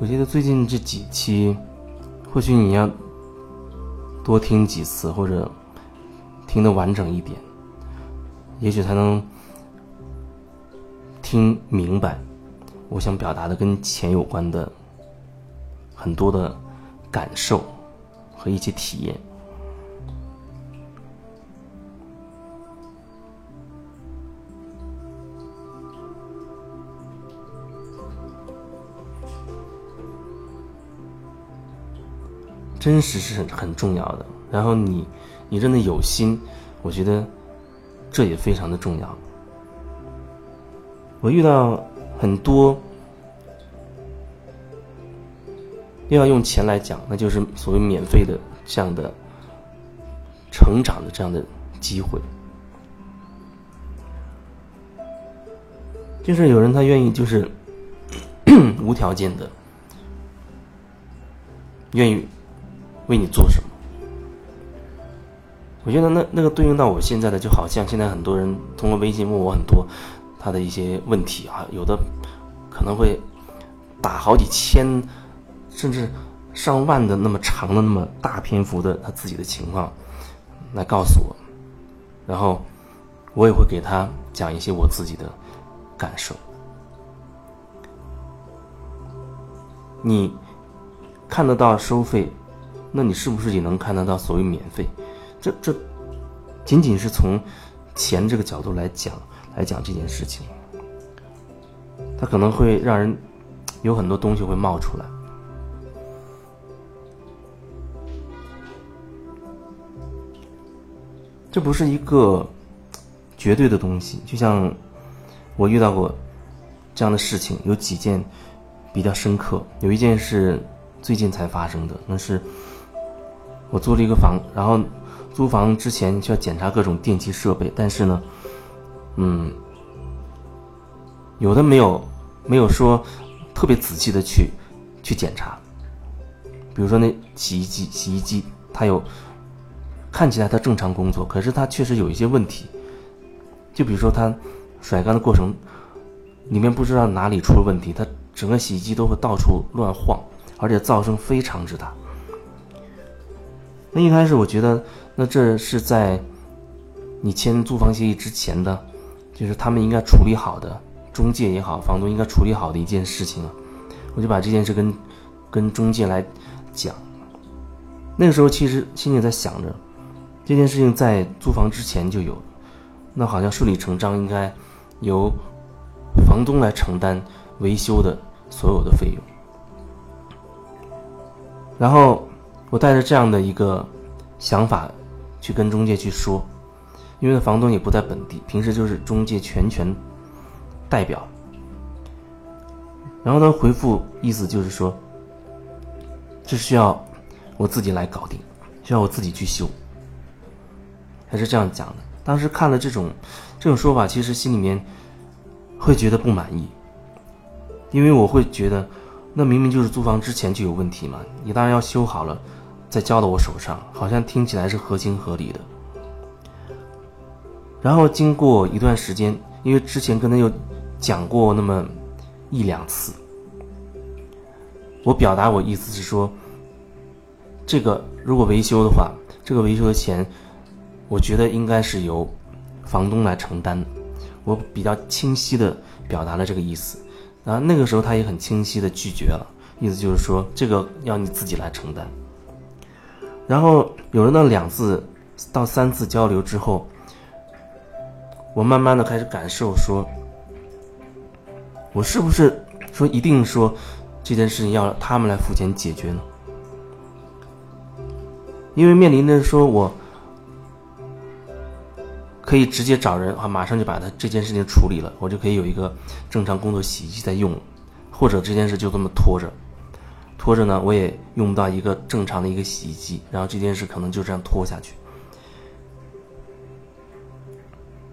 我觉得最近这几期，或许你要多听几次，或者听得完整一点，也许才能听明白我想表达的跟钱有关的很多的感受和一些体验。真实是很很重要的，然后你，你真的有心，我觉得这也非常的重要。我遇到很多，又要用钱来讲，那就是所谓免费的这样的成长的这样的机会，就是有人他愿意就是 无条件的愿意。为你做什么？我觉得那那个对应到我现在的，就好像现在很多人通过微信问我很多他的一些问题啊，有的可能会打好几千甚至上万的那么长的那么大篇幅的他自己的情况来告诉我，然后我也会给他讲一些我自己的感受。你看得到收费？那你是不是也能看得到所谓免费？这这仅仅是从钱这个角度来讲来讲这件事情，它可能会让人有很多东西会冒出来。这不是一个绝对的东西，就像我遇到过这样的事情，有几件比较深刻。有一件是最近才发生的，那是。我租了一个房，然后租房之前需要检查各种电器设备，但是呢，嗯，有的没有没有说特别仔细的去去检查，比如说那洗衣机，洗衣机它有看起来它正常工作，可是它确实有一些问题，就比如说它甩干的过程里面不知道哪里出了问题，它整个洗衣机都会到处乱晃，而且噪声非常之大。那一开始我觉得，那这是在你签租房协议之前的，就是他们应该处理好的，中介也好，房东应该处理好的一件事情啊。我就把这件事跟跟中介来讲。那个时候其实心里在想着，这件事情在租房之前就有，那好像顺理成章应该由房东来承担维修的所有的费用，然后。我带着这样的一个想法去跟中介去说，因为房东也不在本地，平时就是中介全权代表。然后他回复意思就是说，这需要我自己来搞定，需要我自己去修，他是这样讲的。当时看了这种这种说法，其实心里面会觉得不满意，因为我会觉得，那明明就是租房之前就有问题嘛，你当然要修好了。再交到我手上，好像听起来是合情合理的。然后经过一段时间，因为之前跟他又讲过那么一两次，我表达我意思是说，这个如果维修的话，这个维修的钱，我觉得应该是由房东来承担。我比较清晰的表达了这个意思，然后那个时候他也很清晰的拒绝了，意思就是说这个要你自己来承担。然后有了那两次到三次交流之后，我慢慢的开始感受说，我是不是说一定说这件事情要他们来付钱解决呢？因为面临着说我可以直接找人啊，马上就把他这件事情处理了，我就可以有一个正常工作洗衣机在用，或者这件事就这么拖着。拖着呢，我也用不到一个正常的一个洗衣机，然后这件事可能就这样拖下去。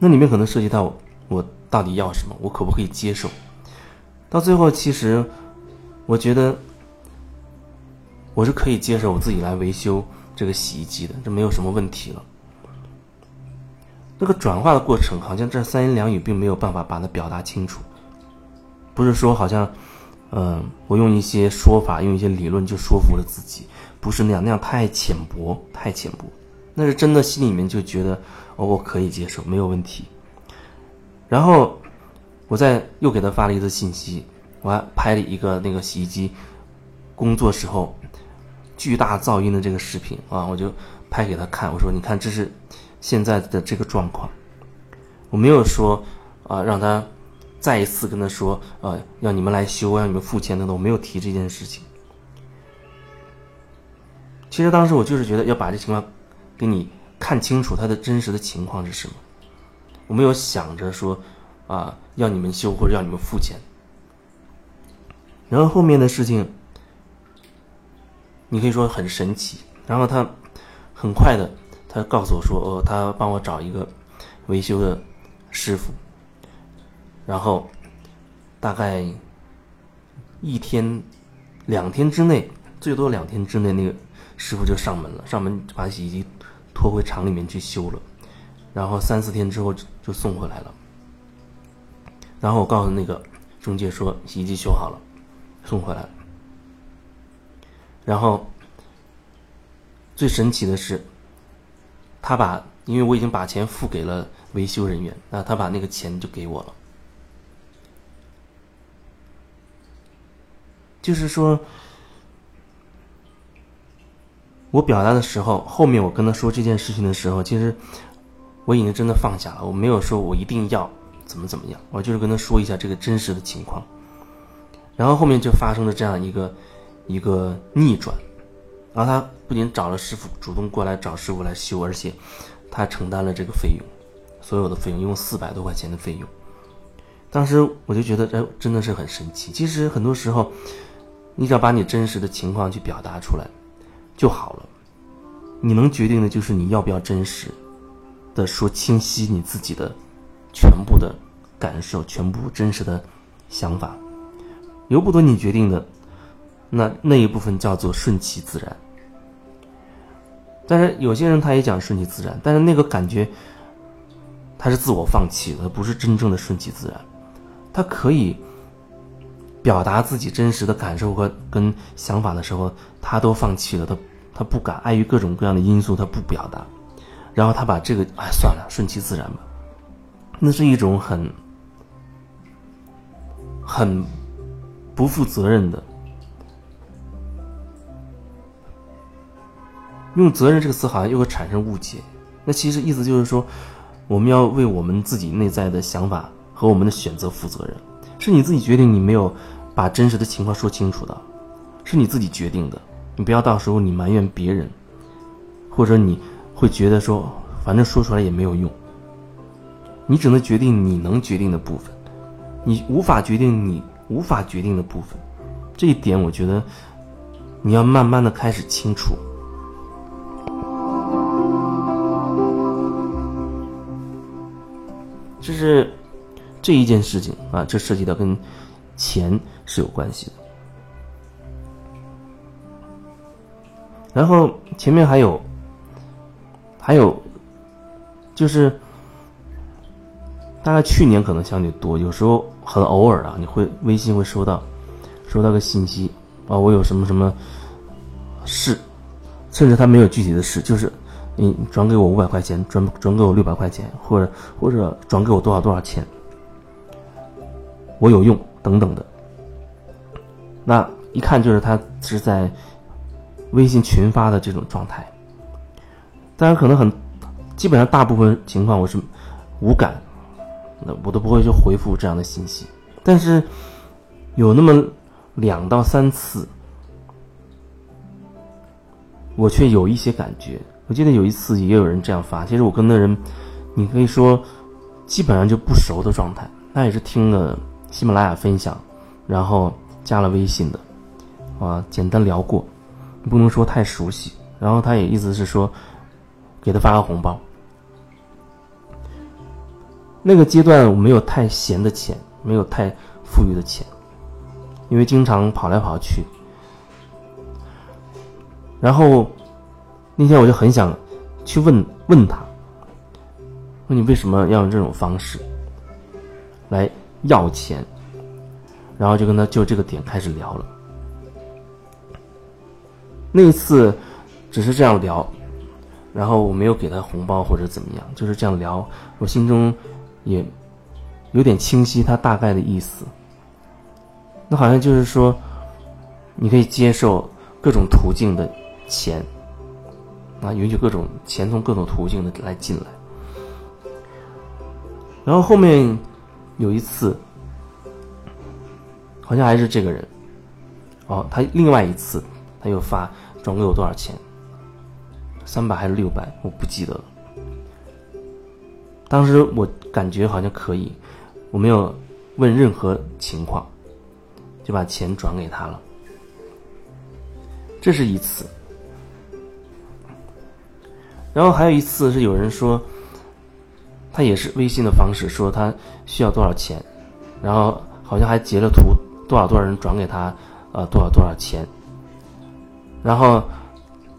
那里面可能涉及到我到底要什么，我可不可以接受？到最后，其实我觉得我是可以接受我自己来维修这个洗衣机的，这没有什么问题了。这个转化的过程，好像这三言两语并没有办法把它表达清楚，不是说好像。嗯，我用一些说法，用一些理论就说服了自己，不是那样，那样太浅薄，太浅薄。那是真的心里面就觉得，哦，我可以接受，没有问题。然后，我再又给他发了一次信息，我还拍了一个那个洗衣机工作时候巨大噪音的这个视频啊，我就拍给他看，我说你看这是现在的这个状况。我没有说啊让他再一次跟他说啊要你们来修，让你们付钱等等，我没有提这件事情。其实当时我就是觉得要把这情况给你看清楚，他的真实的情况是什么。我没有想着说，啊，要你们修或者要你们付钱。然后后面的事情，你可以说很神奇。然后他很快的，他告诉我说，哦，他帮我找一个维修的师傅。然后大概一天、两天之内，最多两天之内，那个师傅就上门了，上门把洗衣机拖回厂里面去修了。然后三四天之后就送回来了。然后我告诉那个中介说洗衣机修好了，送回来了。然后最神奇的是，他把因为我已经把钱付给了维修人员，那他把那个钱就给我了。就是说，我表达的时候，后面我跟他说这件事情的时候，其实。我已经真的放下了，我没有说我一定要怎么怎么样，我就是跟他说一下这个真实的情况。然后后面就发生了这样一个一个逆转，然后他不仅找了师傅，主动过来找师傅来修，而且他承担了这个费用，所有的费用，一共四百多块钱的费用。当时我就觉得，哎，真的是很神奇。其实很多时候，你只要把你真实的情况去表达出来就好了。你能决定的就是你要不要真实。的说清晰你自己的全部的感受，全部真实的想法，由不得你决定的，那那一部分叫做顺其自然。但是有些人他也讲顺其自然，但是那个感觉他是自我放弃的，不是真正的顺其自然。他可以表达自己真实的感受和跟想法的时候，他都放弃了，他他不敢，碍于各种各样的因素，他不表达。然后他把这个哎算了，顺其自然吧，那是一种很很不负责任的。用“责任”这个词好像又会产生误解。那其实意思就是说，我们要为我们自己内在的想法和我们的选择负责任。是你自己决定，你没有把真实的情况说清楚的，是你自己决定的。你不要到时候你埋怨别人，或者你。会觉得说，反正说出来也没有用。你只能决定你能决定的部分，你无法决定你无法决定的部分。这一点，我觉得你要慢慢的开始清楚。这是这一件事情啊，这涉及到跟钱是有关系的。然后前面还有。还有，就是大概去年可能相对多，有时候很偶尔啊，你会微信会收到收到个信息啊，我有什么什么事，甚至他没有具体的事，就是你转给我五百块钱，转转给我六百块钱，或者或者转给我多少多少钱，我有用等等的。那一看就是他是在微信群发的这种状态。当然，可能很，基本上大部分情况我是无感，那我都不会去回复这样的信息。但是有那么两到三次，我却有一些感觉。我记得有一次也有人这样发，其实我跟那人，你可以说基本上就不熟的状态。那也是听了喜马拉雅分享，然后加了微信的，啊，简单聊过，不能说太熟悉。然后他也意思是说。给他发个红包。那个阶段我没有太闲的钱，没有太富裕的钱，因为经常跑来跑去。然后那天我就很想去问问他，问你为什么要用这种方式来要钱？然后就跟他就这个点开始聊了。那一次只是这样聊，然后我没有给他红包或者怎么样，就是这样聊，我心中也有点清晰他大概的意思。那好像就是说，你可以接受各种途径的钱，啊，允许各种钱从各种途径的来进来。然后后面有一次，好像还是这个人，哦，他另外一次他又发转给我多少钱，三百还是六百，我不记得了。当时我感觉好像可以，我没有问任何情况，就把钱转给他了。这是一次，然后还有一次是有人说。他也是微信的方式说他需要多少钱，然后好像还截了图，多少多少人转给他，呃多少多少钱。然后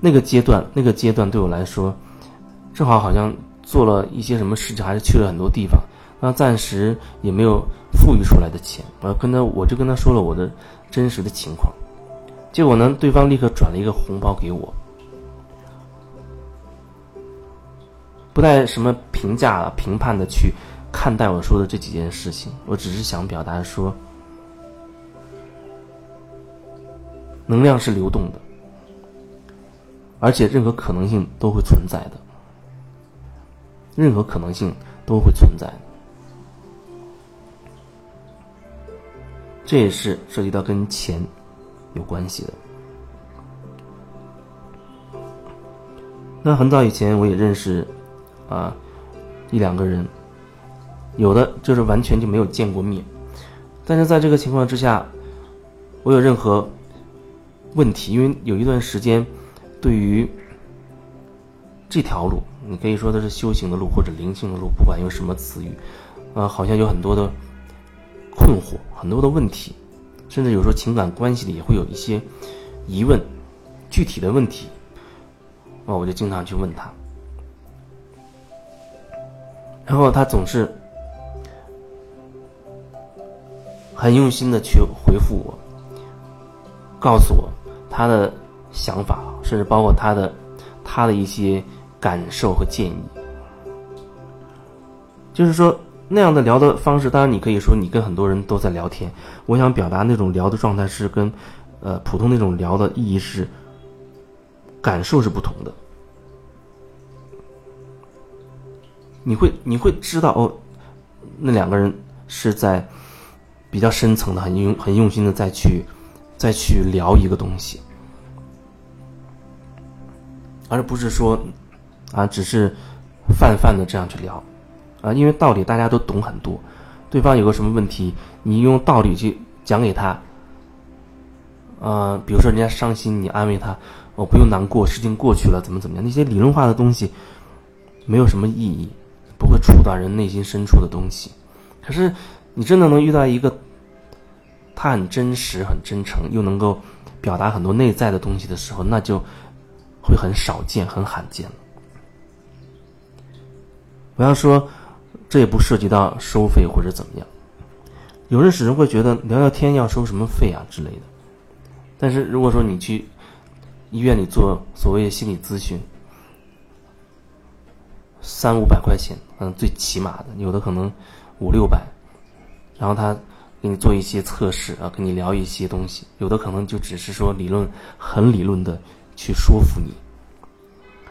那个阶段，那个阶段对我来说，正好好像做了一些什么事情，还是去了很多地方，那暂时也没有富裕出来的钱。我跟他，我就跟他说了我的真实的情况，结果呢，对方立刻转了一个红包给我。不带什么评价、评判的去看待我说的这几件事情，我只是想表达说，能量是流动的，而且任何可能性都会存在的，任何可能性都会存在。这也是涉及到跟钱有关系的。那很早以前我也认识。啊，一两个人，有的就是完全就没有见过面，但是在这个情况之下，我有任何问题，因为有一段时间，对于这条路，你可以说的是修行的路或者灵性的路，不管用什么词语，啊，好像有很多的困惑，很多的问题，甚至有时候情感关系里也会有一些疑问，具体的问题，啊，我就经常去问他。然后他总是很用心的去回复我，告诉我他的想法，甚至包括他的他的一些感受和建议。就是说那样的聊的方式，当然你可以说你跟很多人都在聊天。我想表达那种聊的状态是跟呃普通那种聊的意义是感受是不同的。你会你会知道哦，那两个人是在比较深层的、很用很用心的再去再去聊一个东西，而不是说啊，只是泛泛的这样去聊啊，因为道理大家都懂很多，对方有个什么问题，你用道理去讲给他，呃，比如说人家伤心，你安慰他，我不用难过，事情过去了，怎么怎么样，那些理论化的东西没有什么意义。会触到人内心深处的东西，可是你真的能遇到一个他很真实、很真诚，又能够表达很多内在的东西的时候，那就会很少见、很罕见了。不要说这也不涉及到收费或者怎么样，有人始终会觉得聊聊天要收什么费啊之类的。但是如果说你去医院里做所谓的心理咨询，三五百块钱，嗯，最起码的，有的可能五六百，然后他给你做一些测试啊，跟你聊一些东西，有的可能就只是说理论，很理论的去说服你。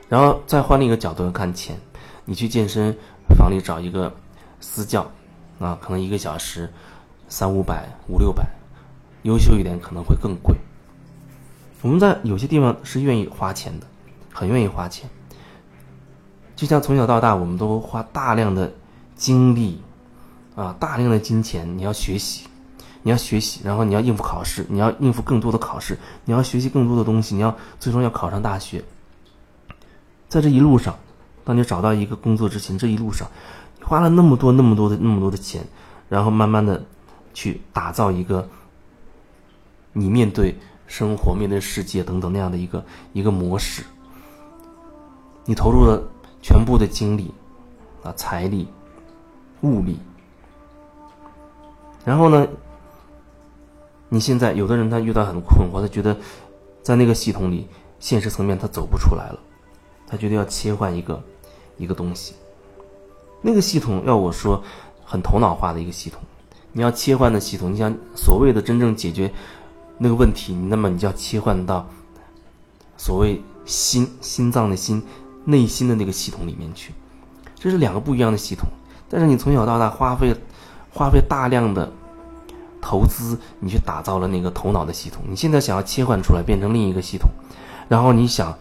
然后再换另一个角度看钱，你去健身房里找一个私教，啊，可能一个小时三五百、五六百，优秀一点可能会更贵。我们在有些地方是愿意花钱的，很愿意花钱。就像从小到大，我们都花大量的精力，啊，大量的金钱，你要学习，你要学习，然后你要应付考试，你要应付更多的考试，你要学习更多的东西，你要最终要考上大学。在这一路上，当你找到一个工作之前，这一路上，花了那么多、那么多的、那么多的钱，然后慢慢的去打造一个你面对生活、面对世界等等那样的一个一个模式，你投入了。全部的精力，啊，财力、物力，然后呢，你现在有的人他遇到很困惑，他觉得在那个系统里，现实层面他走不出来了，他觉得要切换一个一个东西。那个系统要我说，很头脑化的一个系统。你要切换的系统，你想所谓的真正解决那个问题，那么你就要切换到所谓心心脏的心内心的那个系统里面去。这是两个不一样的系统。但是你从小到大花费花费大量的投资，你去打造了那个头脑的系统。你现在想要切换出来，变成另一个系统，然后你想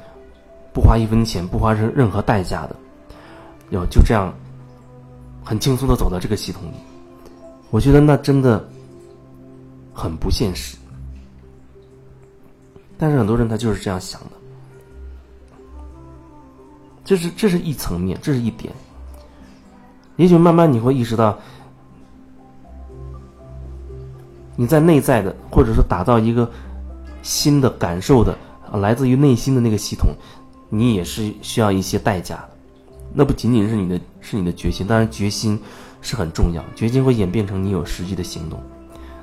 不花一分钱，不花任任何代价的，要就这样很轻松的走到这个系统里。我觉得那真的很不现实，但是很多人他就是这样想的，这是这是一层面，这是一点。也许慢慢你会意识到，你在内在的，或者说打造一个新的感受的，来自于内心的那个系统，你也是需要一些代价的。那不仅仅是你的，是你的决心，当然决心。是很重要，决心会演变成你有实际的行动，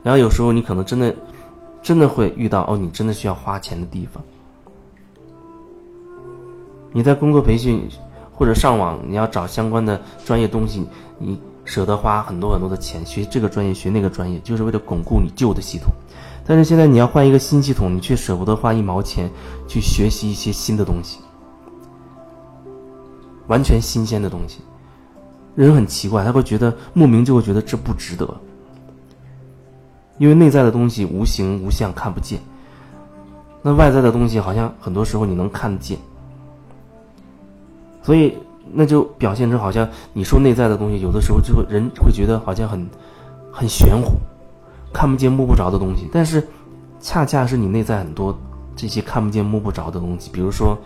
然后有时候你可能真的，真的会遇到哦，你真的需要花钱的地方。你在工作培训或者上网，你要找相关的专业东西，你舍得花很多很多的钱学这个专业学那个专业，就是为了巩固你旧的系统。但是现在你要换一个新系统，你却舍不得花一毛钱去学习一些新的东西，完全新鲜的东西。人很奇怪，他会觉得莫名就会觉得这不值得，因为内在的东西无形无相看不见，那外在的东西好像很多时候你能看得见，所以那就表现成好像你说内在的东西，有的时候就会人会觉得好像很很玄乎，看不见摸不着的东西，但是恰恰是你内在很多这些看不见摸不着的东西，比如说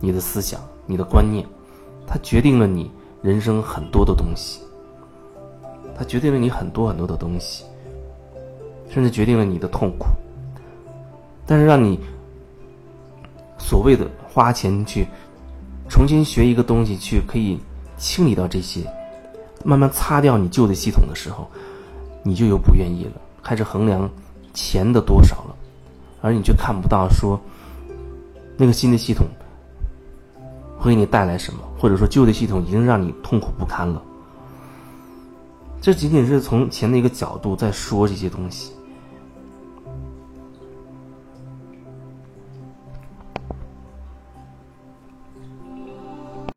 你的思想、你的观念，它决定了你。人生很多的东西，它决定了你很多很多的东西，甚至决定了你的痛苦。但是让你所谓的花钱去重新学一个东西，去可以清理到这些，慢慢擦掉你旧的系统的时候，你就又不愿意了，开始衡量钱的多少了，而你却看不到说那个新的系统。会给你带来什么？或者说旧的系统已经让你痛苦不堪了。这仅仅是从钱的一个角度在说这些东西。